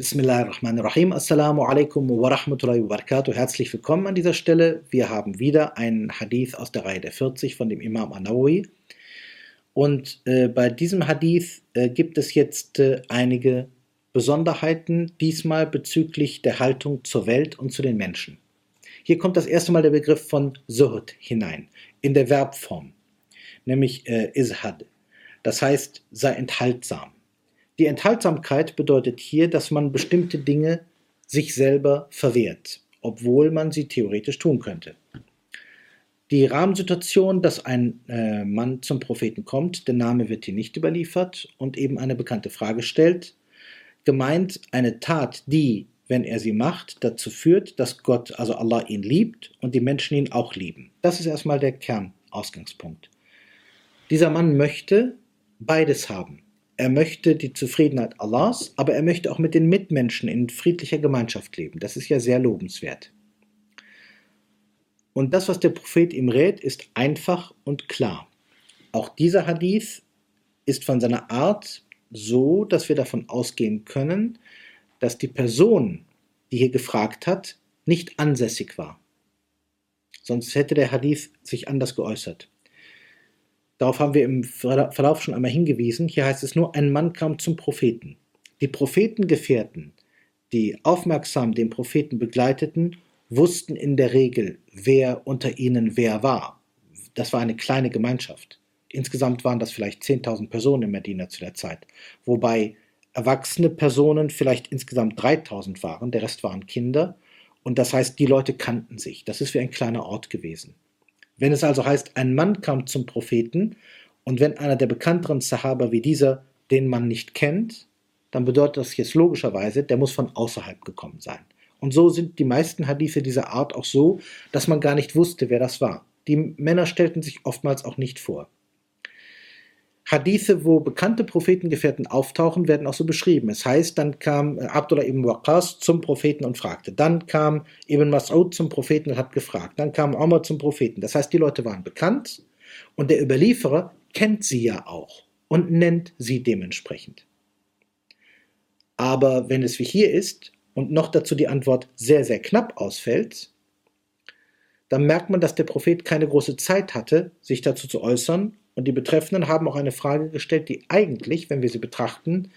Bismillahirrahmanirrahim. Assalamu alaikum wa rahmatullahi wa barakatuh. Herzlich willkommen an dieser Stelle. Wir haben wieder einen Hadith aus der Reihe der 40 von dem Imam Anawi. Und äh, bei diesem Hadith äh, gibt es jetzt äh, einige Besonderheiten, diesmal bezüglich der Haltung zur Welt und zu den Menschen. Hier kommt das erste Mal der Begriff von Zuhud hinein, in der Verbform, nämlich äh, Izhad. Das heißt, sei enthaltsam. Die Enthaltsamkeit bedeutet hier, dass man bestimmte Dinge sich selber verwehrt, obwohl man sie theoretisch tun könnte. Die Rahmensituation, dass ein äh, Mann zum Propheten kommt, der Name wird hier nicht überliefert und eben eine bekannte Frage stellt, gemeint eine Tat, die, wenn er sie macht, dazu führt, dass Gott, also Allah ihn liebt und die Menschen ihn auch lieben. Das ist erstmal der Kernausgangspunkt. Dieser Mann möchte beides haben. Er möchte die Zufriedenheit Allahs, aber er möchte auch mit den Mitmenschen in friedlicher Gemeinschaft leben. Das ist ja sehr lobenswert. Und das, was der Prophet ihm rät, ist einfach und klar. Auch dieser Hadith ist von seiner Art so, dass wir davon ausgehen können, dass die Person, die hier gefragt hat, nicht ansässig war. Sonst hätte der Hadith sich anders geäußert. Darauf haben wir im Verlauf schon einmal hingewiesen. Hier heißt es nur, ein Mann kam zum Propheten. Die Prophetengefährten, die aufmerksam den Propheten begleiteten, wussten in der Regel, wer unter ihnen wer war. Das war eine kleine Gemeinschaft. Insgesamt waren das vielleicht 10.000 Personen in Medina zu der Zeit, wobei erwachsene Personen vielleicht insgesamt 3.000 waren, der Rest waren Kinder. Und das heißt, die Leute kannten sich. Das ist wie ein kleiner Ort gewesen. Wenn es also heißt, ein Mann kam zum Propheten und wenn einer der bekannteren Sahaba wie dieser den Mann nicht kennt, dann bedeutet das jetzt logischerweise, der muss von außerhalb gekommen sein. Und so sind die meisten Hadithe dieser Art auch so, dass man gar nicht wusste, wer das war. Die Männer stellten sich oftmals auch nicht vor. Hadithe, wo bekannte Prophetengefährten auftauchen, werden auch so beschrieben. Es heißt, dann kam äh, Abdullah ibn Waqas zum Propheten und fragte. Dann kam Ibn Mas'ud zum Propheten und hat gefragt. Dann kam Omar zum Propheten. Das heißt, die Leute waren bekannt und der Überlieferer kennt sie ja auch und nennt sie dementsprechend. Aber wenn es wie hier ist und noch dazu die Antwort sehr, sehr knapp ausfällt, dann merkt man, dass der Prophet keine große Zeit hatte, sich dazu zu äußern und die Betreffenden haben auch eine Frage gestellt, die eigentlich, wenn wir sie betrachten,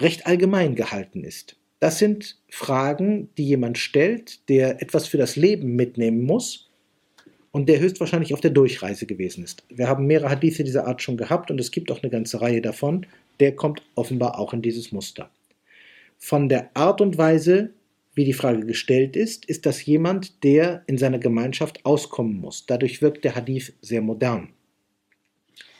recht allgemein gehalten ist. Das sind Fragen, die jemand stellt, der etwas für das Leben mitnehmen muss und der höchstwahrscheinlich auf der Durchreise gewesen ist. Wir haben mehrere Hadithe dieser Art schon gehabt und es gibt auch eine ganze Reihe davon. Der kommt offenbar auch in dieses Muster. Von der Art und Weise, wie die Frage gestellt ist, ist das jemand, der in seiner Gemeinschaft auskommen muss. Dadurch wirkt der Hadith sehr modern.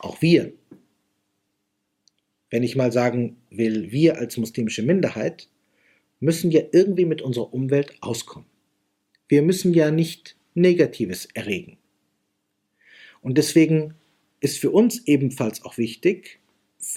Auch wir, wenn ich mal sagen will, wir als muslimische Minderheit, müssen ja irgendwie mit unserer Umwelt auskommen. Wir müssen ja nicht Negatives erregen. Und deswegen ist für uns ebenfalls auch wichtig,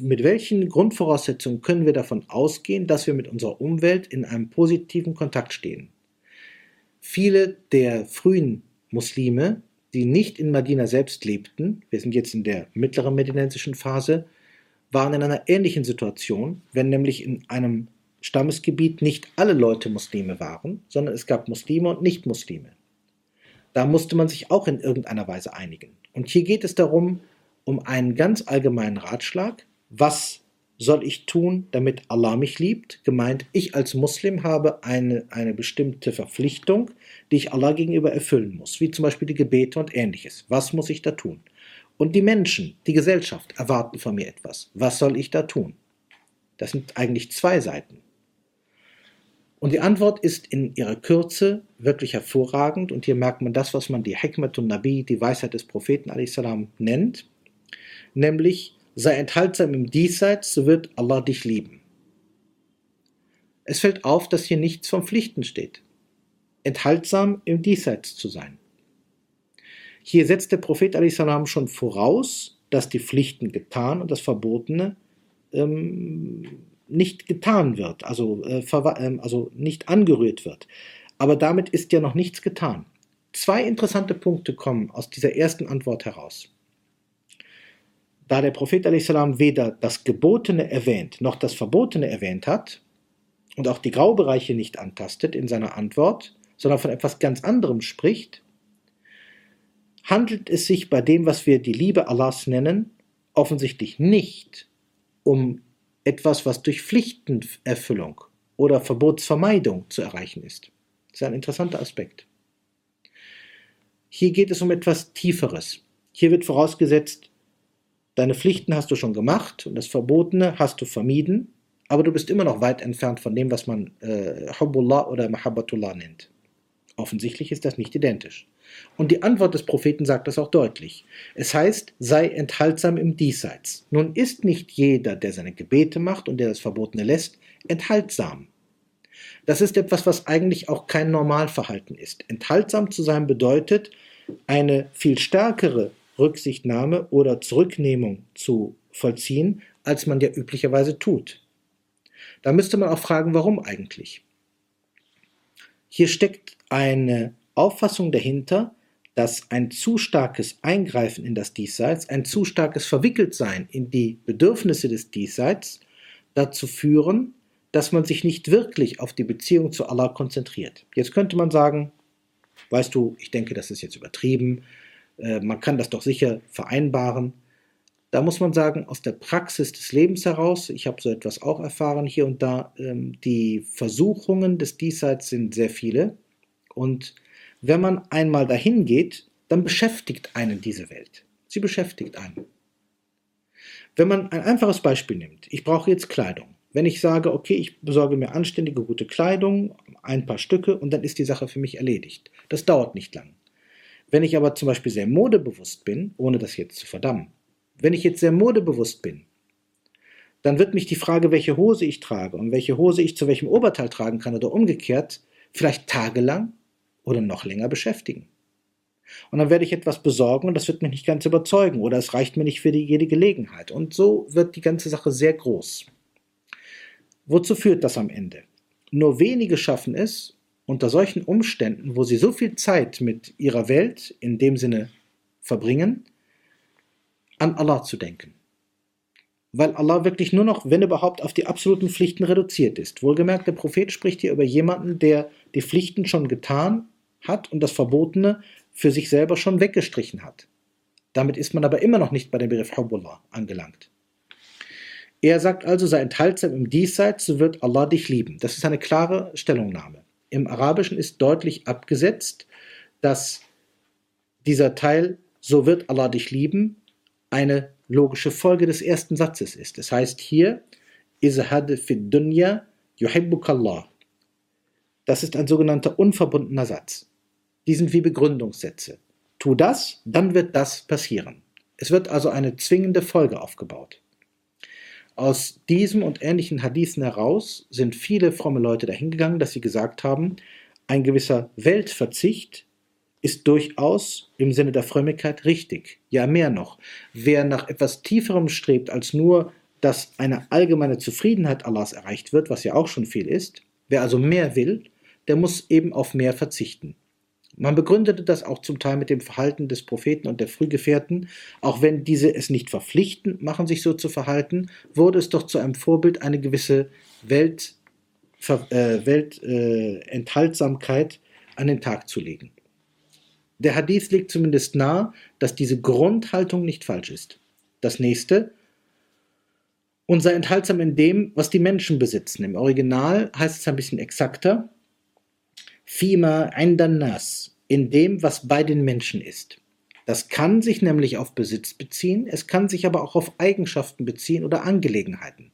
mit welchen Grundvoraussetzungen können wir davon ausgehen, dass wir mit unserer Umwelt in einem positiven Kontakt stehen. Viele der frühen Muslime die nicht in Medina selbst lebten, wir sind jetzt in der mittleren medinensischen Phase, waren in einer ähnlichen Situation, wenn nämlich in einem Stammesgebiet nicht alle Leute Muslime waren, sondern es gab Muslime und Nicht-Muslime. Da musste man sich auch in irgendeiner Weise einigen. Und hier geht es darum, um einen ganz allgemeinen Ratschlag, was soll ich tun, damit Allah mich liebt? Gemeint, ich als Muslim habe eine, eine bestimmte Verpflichtung, die ich Allah gegenüber erfüllen muss, wie zum Beispiel die Gebete und ähnliches. Was muss ich da tun? Und die Menschen, die Gesellschaft erwarten von mir etwas. Was soll ich da tun? Das sind eigentlich zwei Seiten. Und die Antwort ist in ihrer Kürze wirklich hervorragend. Und hier merkt man das, was man die Hikmatun Nabi, die Weisheit des Propheten salam, nennt. Nämlich, sei enthaltsam im Diesseits, so wird Allah dich lieben. Es fällt auf, dass hier nichts von Pflichten steht. Enthaltsam im Diesseits zu sein. Hier setzt der Prophet salam schon voraus, dass die Pflichten getan und das Verbotene ähm, nicht getan wird, also, äh, äh, also nicht angerührt wird. Aber damit ist ja noch nichts getan. Zwei interessante Punkte kommen aus dieser ersten Antwort heraus. Da der Prophet salam weder das Gebotene erwähnt noch das Verbotene erwähnt hat, und auch die Graubereiche nicht antastet in seiner Antwort, sondern von etwas ganz anderem spricht, handelt es sich bei dem, was wir die Liebe Allahs nennen, offensichtlich nicht um etwas, was durch Pflichtenerfüllung oder Verbotsvermeidung zu erreichen ist. Das ist ein interessanter Aspekt. Hier geht es um etwas Tieferes. Hier wird vorausgesetzt, deine Pflichten hast du schon gemacht und das Verbotene hast du vermieden, aber du bist immer noch weit entfernt von dem, was man äh, Hubbullah oder Mahabbatullah nennt. Offensichtlich ist das nicht identisch. Und die Antwort des Propheten sagt das auch deutlich. Es heißt, sei enthaltsam im Diesseits. Nun ist nicht jeder, der seine Gebete macht und der das Verbotene lässt, enthaltsam. Das ist etwas, was eigentlich auch kein Normalverhalten ist. Enthaltsam zu sein bedeutet, eine viel stärkere Rücksichtnahme oder Zurücknehmung zu vollziehen, als man ja üblicherweise tut. Da müsste man auch fragen, warum eigentlich. Hier steckt eine Auffassung dahinter, dass ein zu starkes Eingreifen in das Diesseits, ein zu starkes Verwickeltsein in die Bedürfnisse des Diesseits dazu führen, dass man sich nicht wirklich auf die Beziehung zu Allah konzentriert. Jetzt könnte man sagen, weißt du, ich denke, das ist jetzt übertrieben, äh, man kann das doch sicher vereinbaren. Da muss man sagen, aus der Praxis des Lebens heraus, ich habe so etwas auch erfahren hier und da, ähm, die Versuchungen des Diesseits sind sehr viele und wenn man einmal dahin geht, dann beschäftigt einen diese Welt. Sie beschäftigt einen. Wenn man ein einfaches Beispiel nimmt, ich brauche jetzt Kleidung. Wenn ich sage, okay, ich besorge mir anständige, gute Kleidung, ein paar Stücke und dann ist die Sache für mich erledigt. Das dauert nicht lang. Wenn ich aber zum Beispiel sehr modebewusst bin, ohne das jetzt zu verdammen, wenn ich jetzt sehr modebewusst bin, dann wird mich die Frage, welche Hose ich trage und welche Hose ich zu welchem Oberteil tragen kann oder umgekehrt, vielleicht tagelang oder noch länger beschäftigen. Und dann werde ich etwas besorgen und das wird mich nicht ganz überzeugen oder es reicht mir nicht für die, jede Gelegenheit. Und so wird die ganze Sache sehr groß. Wozu führt das am Ende? Nur wenige schaffen es, unter solchen Umständen, wo sie so viel Zeit mit ihrer Welt in dem Sinne verbringen, an Allah zu denken. Weil Allah wirklich nur noch, wenn überhaupt, auf die absoluten Pflichten reduziert ist. Wohlgemerkt, der Prophet spricht hier über jemanden, der die Pflichten schon getan hat und das Verbotene für sich selber schon weggestrichen hat. Damit ist man aber immer noch nicht bei dem Begriff Hubbullah angelangt. Er sagt also, sei enthaltsam im Diesseits, so wird Allah dich lieben. Das ist eine klare Stellungnahme. Im Arabischen ist deutlich abgesetzt, dass dieser Teil, so wird Allah dich lieben, eine logische Folge des ersten Satzes ist. Das heißt hier, Izhad fid dunya yuhibbukallah. Das ist ein sogenannter unverbundener Satz. Die sind wie Begründungssätze. Tu das, dann wird das passieren. Es wird also eine zwingende Folge aufgebaut. Aus diesem und ähnlichen Hadithen heraus sind viele fromme Leute dahingegangen, dass sie gesagt haben, ein gewisser Weltverzicht ist durchaus im Sinne der Frömmigkeit richtig. Ja, mehr noch. Wer nach etwas Tieferem strebt als nur, dass eine allgemeine Zufriedenheit Allahs erreicht wird, was ja auch schon viel ist, wer also mehr will, der muss eben auf mehr verzichten. Man begründete das auch zum Teil mit dem Verhalten des Propheten und der Frühgefährten. Auch wenn diese es nicht verpflichtend machen, sich so zu verhalten, wurde es doch zu einem Vorbild, eine gewisse Welt, äh, Weltenthaltsamkeit äh, an den Tag zu legen. Der Hadith legt zumindest nahe, dass diese Grundhaltung nicht falsch ist. Das nächste, und sei enthaltsam in dem, was die Menschen besitzen. Im Original heißt es ein bisschen exakter, Fima nas, in dem, was bei den Menschen ist. Das kann sich nämlich auf Besitz beziehen, es kann sich aber auch auf Eigenschaften beziehen oder Angelegenheiten.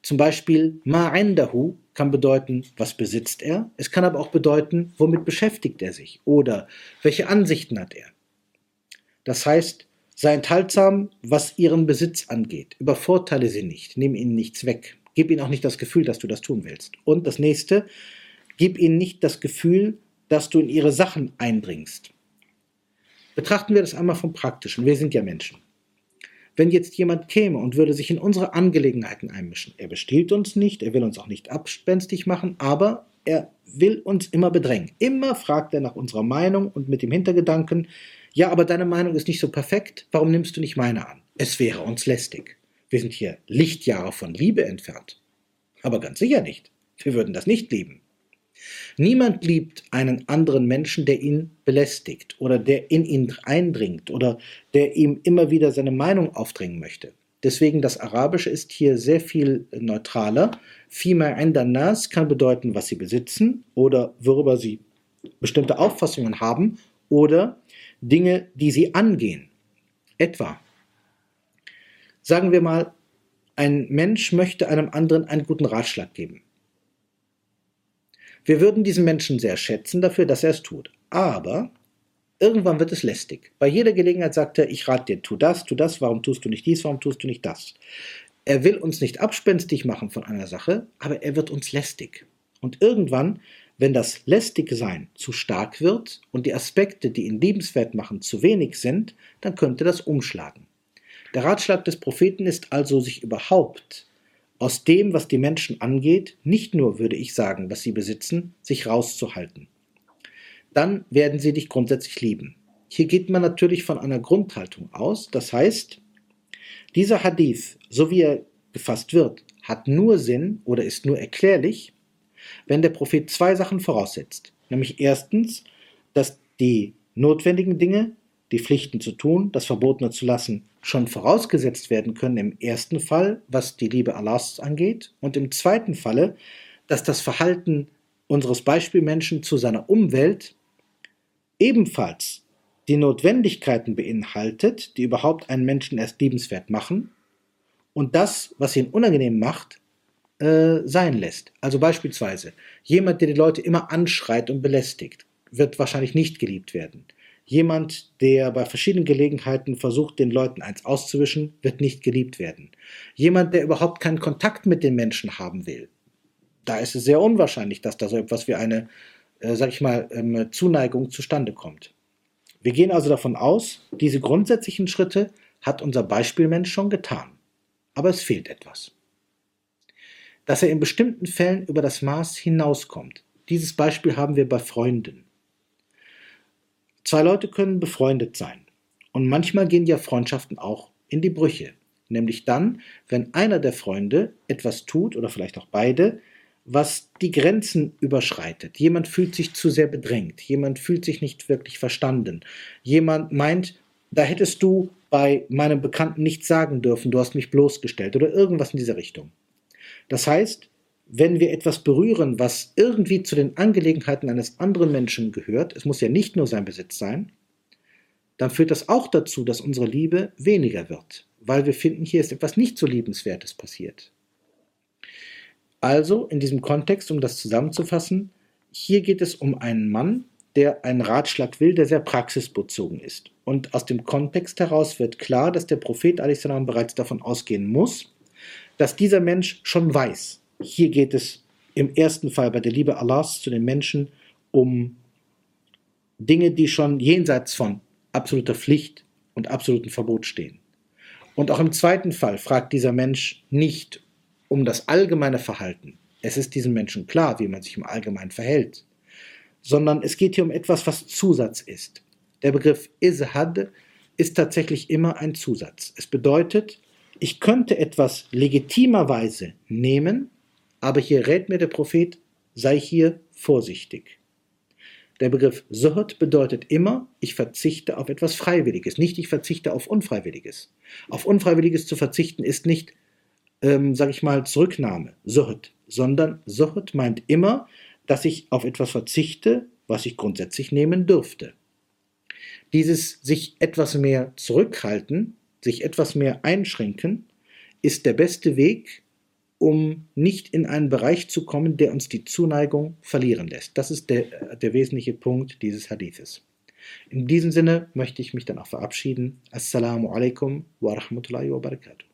Zum Beispiel ma'indahu kann bedeuten, was besitzt er, es kann aber auch bedeuten, womit beschäftigt er sich oder welche Ansichten hat er. Das heißt, sei enthaltsam, was ihren Besitz angeht, übervorteile sie nicht, nimm ihnen nichts weg, gib ihnen auch nicht das Gefühl, dass du das tun willst. Und das nächste, Gib ihnen nicht das Gefühl, dass du in ihre Sachen eindringst. Betrachten wir das einmal vom Praktischen. Wir sind ja Menschen. Wenn jetzt jemand käme und würde sich in unsere Angelegenheiten einmischen, er bestiehlt uns nicht, er will uns auch nicht abspenstig machen, aber er will uns immer bedrängen. Immer fragt er nach unserer Meinung und mit dem Hintergedanken, ja, aber deine Meinung ist nicht so perfekt, warum nimmst du nicht meine an? Es wäre uns lästig. Wir sind hier Lichtjahre von Liebe entfernt. Aber ganz sicher nicht. Wir würden das nicht lieben. Niemand liebt einen anderen Menschen, der ihn belästigt oder der in ihn eindringt oder der ihm immer wieder seine Meinung aufdringen möchte. Deswegen das Arabische ist hier sehr viel neutraler. Fima nas kann bedeuten, was sie besitzen oder worüber sie bestimmte Auffassungen haben oder Dinge, die sie angehen. Etwa, sagen wir mal, ein Mensch möchte einem anderen einen guten Ratschlag geben. Wir würden diesen Menschen sehr schätzen dafür, dass er es tut. Aber irgendwann wird es lästig. Bei jeder Gelegenheit sagt er, ich rate dir, tu das, tu das, warum tust du nicht dies, warum tust du nicht das. Er will uns nicht abspenstig machen von einer Sache, aber er wird uns lästig. Und irgendwann, wenn das Lästigsein zu stark wird und die Aspekte, die ihn liebenswert machen, zu wenig sind, dann könnte das umschlagen. Der Ratschlag des Propheten ist also, sich überhaupt aus dem, was die Menschen angeht, nicht nur, würde ich sagen, was sie besitzen, sich rauszuhalten. Dann werden sie dich grundsätzlich lieben. Hier geht man natürlich von einer Grundhaltung aus, das heißt, dieser Hadith, so wie er gefasst wird, hat nur Sinn oder ist nur erklärlich, wenn der Prophet zwei Sachen voraussetzt. Nämlich erstens, dass die notwendigen Dinge die Pflichten zu tun, das Verbotene zu lassen, schon vorausgesetzt werden können im ersten Fall, was die Liebe Allahs angeht, und im zweiten Falle, dass das Verhalten unseres Beispielmenschen zu seiner Umwelt ebenfalls die Notwendigkeiten beinhaltet, die überhaupt einen Menschen erst liebenswert machen, und das, was ihn unangenehm macht, äh, sein lässt. Also beispielsweise, jemand, der die Leute immer anschreit und belästigt, wird wahrscheinlich nicht geliebt werden. Jemand, der bei verschiedenen Gelegenheiten versucht, den Leuten eins auszuwischen, wird nicht geliebt werden. Jemand, der überhaupt keinen Kontakt mit den Menschen haben will, da ist es sehr unwahrscheinlich, dass da so etwas wie eine, äh, sag ich mal, ähm, Zuneigung zustande kommt. Wir gehen also davon aus, diese grundsätzlichen Schritte hat unser Beispielmensch schon getan. Aber es fehlt etwas. Dass er in bestimmten Fällen über das Maß hinauskommt. Dieses Beispiel haben wir bei Freunden. Zwei Leute können befreundet sein. Und manchmal gehen ja Freundschaften auch in die Brüche. Nämlich dann, wenn einer der Freunde etwas tut, oder vielleicht auch beide, was die Grenzen überschreitet. Jemand fühlt sich zu sehr bedrängt, jemand fühlt sich nicht wirklich verstanden, jemand meint, da hättest du bei meinem Bekannten nichts sagen dürfen, du hast mich bloßgestellt oder irgendwas in dieser Richtung. Das heißt, wenn wir etwas berühren, was irgendwie zu den Angelegenheiten eines anderen Menschen gehört, es muss ja nicht nur sein Besitz sein, dann führt das auch dazu, dass unsere Liebe weniger wird, weil wir finden, hier ist etwas nicht so liebenswertes passiert. Also in diesem Kontext, um das zusammenzufassen, hier geht es um einen Mann, der einen Ratschlag will, der sehr praxisbezogen ist. Und aus dem Kontext heraus wird klar, dass der Prophet bereits davon ausgehen muss, dass dieser Mensch schon weiß, hier geht es im ersten Fall bei der Liebe Allahs zu den Menschen um Dinge, die schon jenseits von absoluter Pflicht und absolutem Verbot stehen. Und auch im zweiten Fall fragt dieser Mensch nicht um das allgemeine Verhalten. Es ist diesem Menschen klar, wie man sich im Allgemeinen verhält, sondern es geht hier um etwas, was Zusatz ist. Der Begriff Izhad ist tatsächlich immer ein Zusatz. Es bedeutet, ich könnte etwas legitimerweise nehmen, aber hier rät mir der Prophet, sei hier vorsichtig. Der Begriff Suhd bedeutet immer, ich verzichte auf etwas Freiwilliges, nicht ich verzichte auf Unfreiwilliges. Auf Unfreiwilliges zu verzichten ist nicht, ähm, sage ich mal, Zurücknahme, Suhd, sondern Suhd meint immer, dass ich auf etwas verzichte, was ich grundsätzlich nehmen dürfte. Dieses sich etwas mehr zurückhalten, sich etwas mehr einschränken, ist der beste Weg, um nicht in einen Bereich zu kommen, der uns die Zuneigung verlieren lässt. Das ist der, der wesentliche Punkt dieses Hadithes. In diesem Sinne möchte ich mich dann auch verabschieden. Assalamu alaikum wa rahmatullahi wa barakatuh.